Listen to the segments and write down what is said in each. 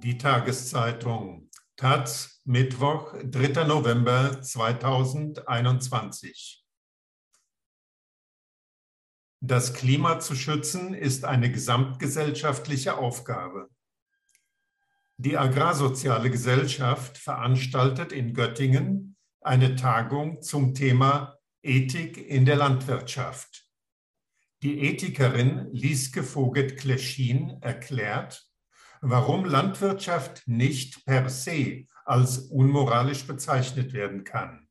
Die Tageszeitung Taz, Mittwoch, 3. November 2021. Das Klima zu schützen ist eine gesamtgesellschaftliche Aufgabe. Die Agrarsoziale Gesellschaft veranstaltet in Göttingen eine Tagung zum Thema Ethik in der Landwirtschaft. Die Ethikerin Lieske Vogel-Kleschin erklärt, warum Landwirtschaft nicht per se als unmoralisch bezeichnet werden kann.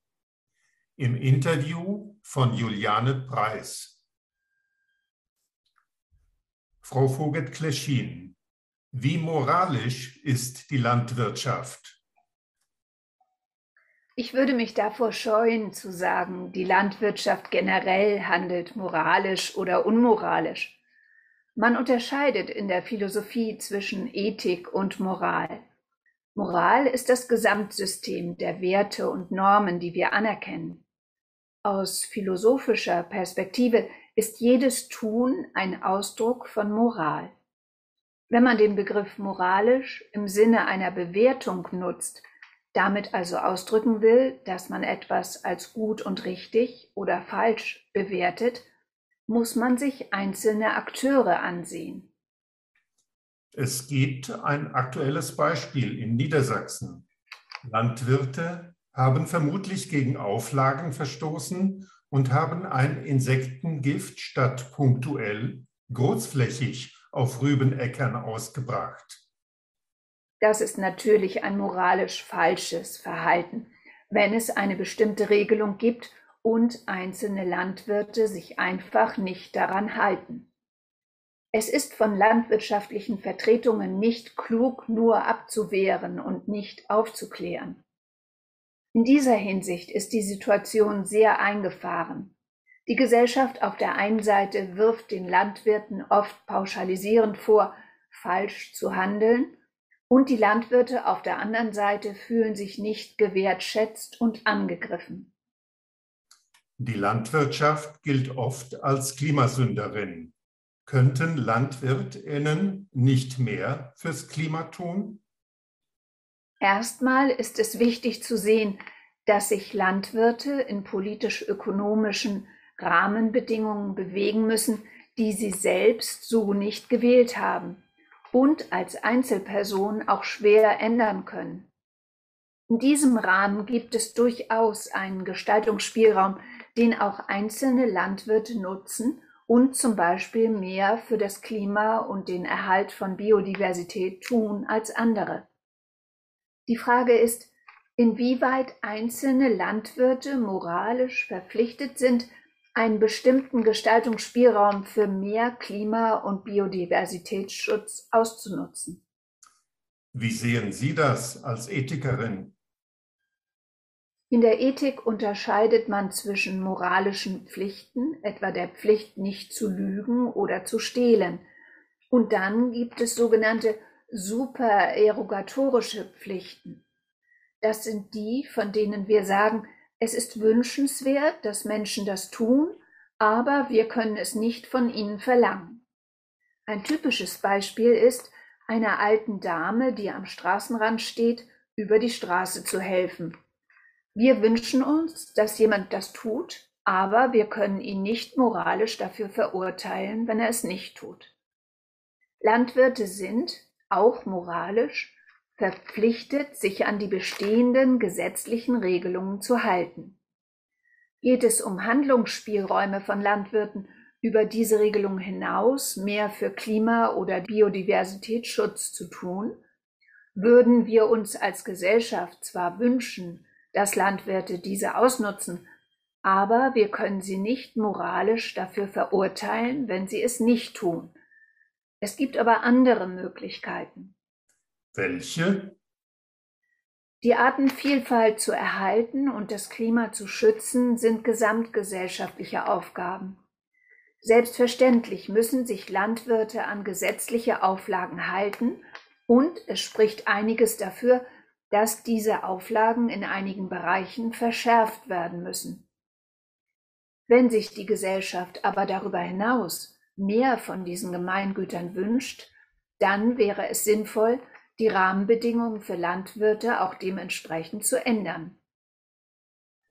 Im Interview von Juliane Preis. Frau Vogel-Kleschin, wie moralisch ist die Landwirtschaft? Ich würde mich davor scheuen zu sagen, die Landwirtschaft generell handelt moralisch oder unmoralisch. Man unterscheidet in der Philosophie zwischen Ethik und Moral. Moral ist das Gesamtsystem der Werte und Normen, die wir anerkennen. Aus philosophischer Perspektive ist jedes Tun ein Ausdruck von Moral. Wenn man den Begriff moralisch im Sinne einer Bewertung nutzt, damit also ausdrücken will, dass man etwas als gut und richtig oder falsch bewertet, muss man sich einzelne Akteure ansehen. Es gibt ein aktuelles Beispiel in Niedersachsen. Landwirte haben vermutlich gegen Auflagen verstoßen und haben ein Insektengift statt punktuell großflächig auf Rübenäckern ausgebracht. Das ist natürlich ein moralisch falsches Verhalten, wenn es eine bestimmte Regelung gibt und einzelne Landwirte sich einfach nicht daran halten. Es ist von landwirtschaftlichen Vertretungen nicht klug, nur abzuwehren und nicht aufzuklären. In dieser Hinsicht ist die Situation sehr eingefahren. Die Gesellschaft auf der einen Seite wirft den Landwirten oft pauschalisierend vor, falsch zu handeln, und die Landwirte auf der anderen Seite fühlen sich nicht gewertschätzt und angegriffen. Die Landwirtschaft gilt oft als Klimasünderin. Könnten Landwirtinnen nicht mehr fürs Klima tun? Erstmal ist es wichtig zu sehen, dass sich Landwirte in politisch-ökonomischen Rahmenbedingungen bewegen müssen, die sie selbst so nicht gewählt haben und als Einzelperson auch schwer ändern können. In diesem Rahmen gibt es durchaus einen Gestaltungsspielraum, den auch einzelne Landwirte nutzen und zum Beispiel mehr für das Klima und den Erhalt von Biodiversität tun als andere. Die Frage ist, inwieweit einzelne Landwirte moralisch verpflichtet sind, einen bestimmten Gestaltungsspielraum für mehr Klima- und Biodiversitätsschutz auszunutzen. Wie sehen Sie das als Ethikerin? In der Ethik unterscheidet man zwischen moralischen Pflichten, etwa der Pflicht, nicht zu lügen oder zu stehlen. Und dann gibt es sogenannte supererogatorische Pflichten. Das sind die, von denen wir sagen, es ist wünschenswert, dass Menschen das tun, aber wir können es nicht von ihnen verlangen. Ein typisches Beispiel ist, einer alten Dame, die am Straßenrand steht, über die Straße zu helfen. Wir wünschen uns, dass jemand das tut, aber wir können ihn nicht moralisch dafür verurteilen, wenn er es nicht tut. Landwirte sind, auch moralisch, verpflichtet, sich an die bestehenden gesetzlichen Regelungen zu halten. Geht es um Handlungsspielräume von Landwirten über diese Regelungen hinaus, mehr für Klima- oder Biodiversitätsschutz zu tun, würden wir uns als Gesellschaft zwar wünschen, dass Landwirte diese ausnutzen, aber wir können sie nicht moralisch dafür verurteilen, wenn sie es nicht tun. Es gibt aber andere Möglichkeiten. Welche? Die Artenvielfalt zu erhalten und das Klima zu schützen sind gesamtgesellschaftliche Aufgaben. Selbstverständlich müssen sich Landwirte an gesetzliche Auflagen halten und es spricht einiges dafür, dass diese Auflagen in einigen Bereichen verschärft werden müssen. Wenn sich die Gesellschaft aber darüber hinaus mehr von diesen Gemeingütern wünscht, dann wäre es sinnvoll, die Rahmenbedingungen für Landwirte auch dementsprechend zu ändern.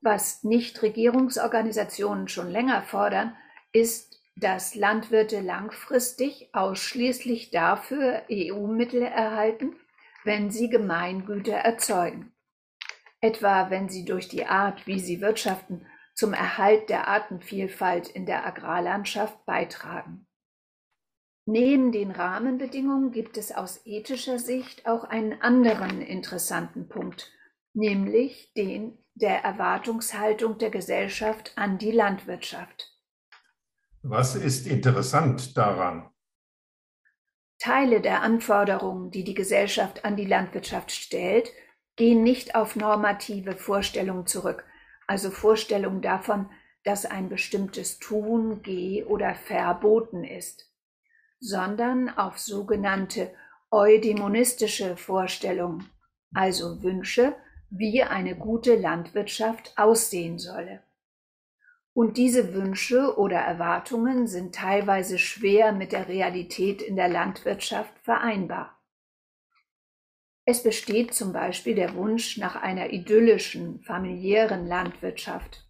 Was Nichtregierungsorganisationen schon länger fordern, ist, dass Landwirte langfristig ausschließlich dafür EU-Mittel erhalten, wenn sie Gemeingüter erzeugen. Etwa wenn sie durch die Art, wie sie wirtschaften, zum Erhalt der Artenvielfalt in der Agrarlandschaft beitragen. Neben den Rahmenbedingungen gibt es aus ethischer Sicht auch einen anderen interessanten Punkt, nämlich den der Erwartungshaltung der Gesellschaft an die Landwirtschaft. Was ist interessant daran? Teile der Anforderungen, die die Gesellschaft an die Landwirtschaft stellt, gehen nicht auf normative Vorstellungen zurück, also Vorstellungen davon, dass ein bestimmtes Tun geh oder verboten ist, sondern auf sogenannte eudämonistische Vorstellungen, also Wünsche, wie eine gute Landwirtschaft aussehen solle. Und diese Wünsche oder Erwartungen sind teilweise schwer mit der Realität in der Landwirtschaft vereinbar. Es besteht zum Beispiel der Wunsch nach einer idyllischen, familiären Landwirtschaft.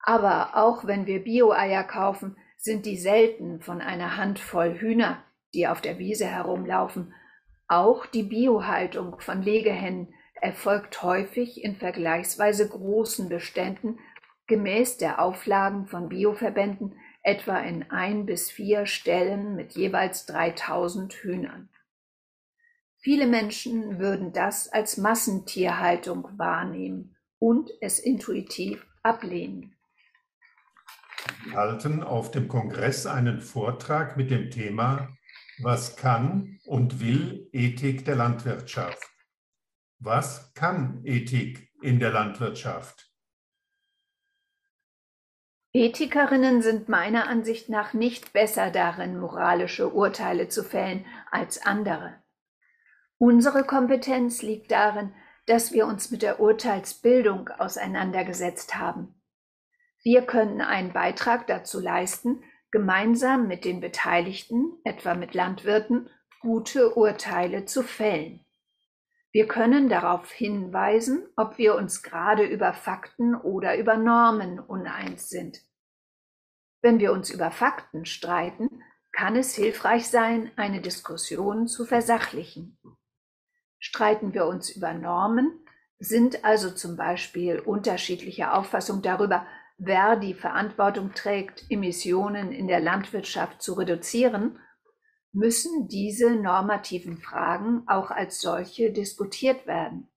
Aber auch wenn wir Bio-Eier kaufen, sind die selten von einer Handvoll Hühner, die auf der Wiese herumlaufen. Auch die Biohaltung von Legehennen erfolgt häufig in vergleichsweise großen Beständen gemäß der Auflagen von Bioverbänden etwa in ein bis vier Stellen mit jeweils 3000 Hühnern. Viele Menschen würden das als Massentierhaltung wahrnehmen und es intuitiv ablehnen. Sie halten auf dem Kongress einen Vortrag mit dem Thema Was kann und will Ethik der Landwirtschaft? Was kann Ethik in der Landwirtschaft? Ethikerinnen sind meiner Ansicht nach nicht besser darin, moralische Urteile zu fällen als andere. Unsere Kompetenz liegt darin, dass wir uns mit der Urteilsbildung auseinandergesetzt haben. Wir können einen Beitrag dazu leisten, gemeinsam mit den Beteiligten, etwa mit Landwirten, gute Urteile zu fällen. Wir können darauf hinweisen, ob wir uns gerade über Fakten oder über Normen uneins sind. Wenn wir uns über Fakten streiten, kann es hilfreich sein, eine Diskussion zu versachlichen. Streiten wir uns über Normen, sind also zum Beispiel unterschiedliche Auffassungen darüber, wer die Verantwortung trägt, Emissionen in der Landwirtschaft zu reduzieren müssen diese normativen Fragen auch als solche diskutiert werden.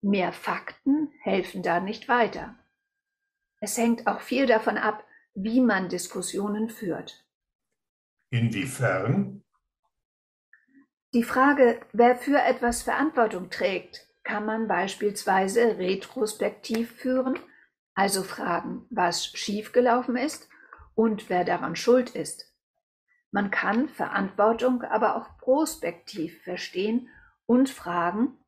Mehr Fakten helfen da nicht weiter. Es hängt auch viel davon ab, wie man Diskussionen führt. Inwiefern? Die Frage, wer für etwas Verantwortung trägt, kann man beispielsweise retrospektiv führen, also fragen, was schiefgelaufen ist und wer daran schuld ist. Man kann Verantwortung aber auch prospektiv verstehen und fragen,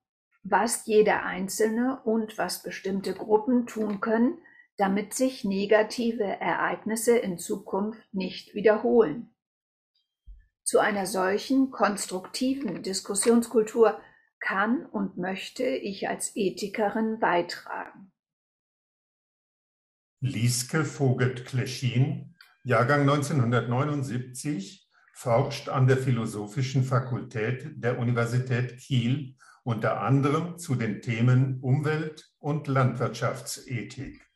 was jeder Einzelne und was bestimmte Gruppen tun können, damit sich negative Ereignisse in Zukunft nicht wiederholen. Zu einer solchen konstruktiven Diskussionskultur kann und möchte ich als Ethikerin beitragen. Lieske Vogelt-Kleschin Jahrgang 1979, forscht an der Philosophischen Fakultät der Universität Kiel unter anderem zu den Themen Umwelt- und Landwirtschaftsethik.